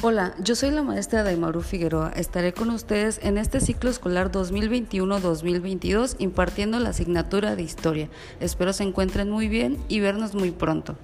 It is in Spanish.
Hola, yo soy la maestra Daimaru Figueroa. Estaré con ustedes en este ciclo escolar 2021-2022 impartiendo la asignatura de historia. Espero se encuentren muy bien y vernos muy pronto.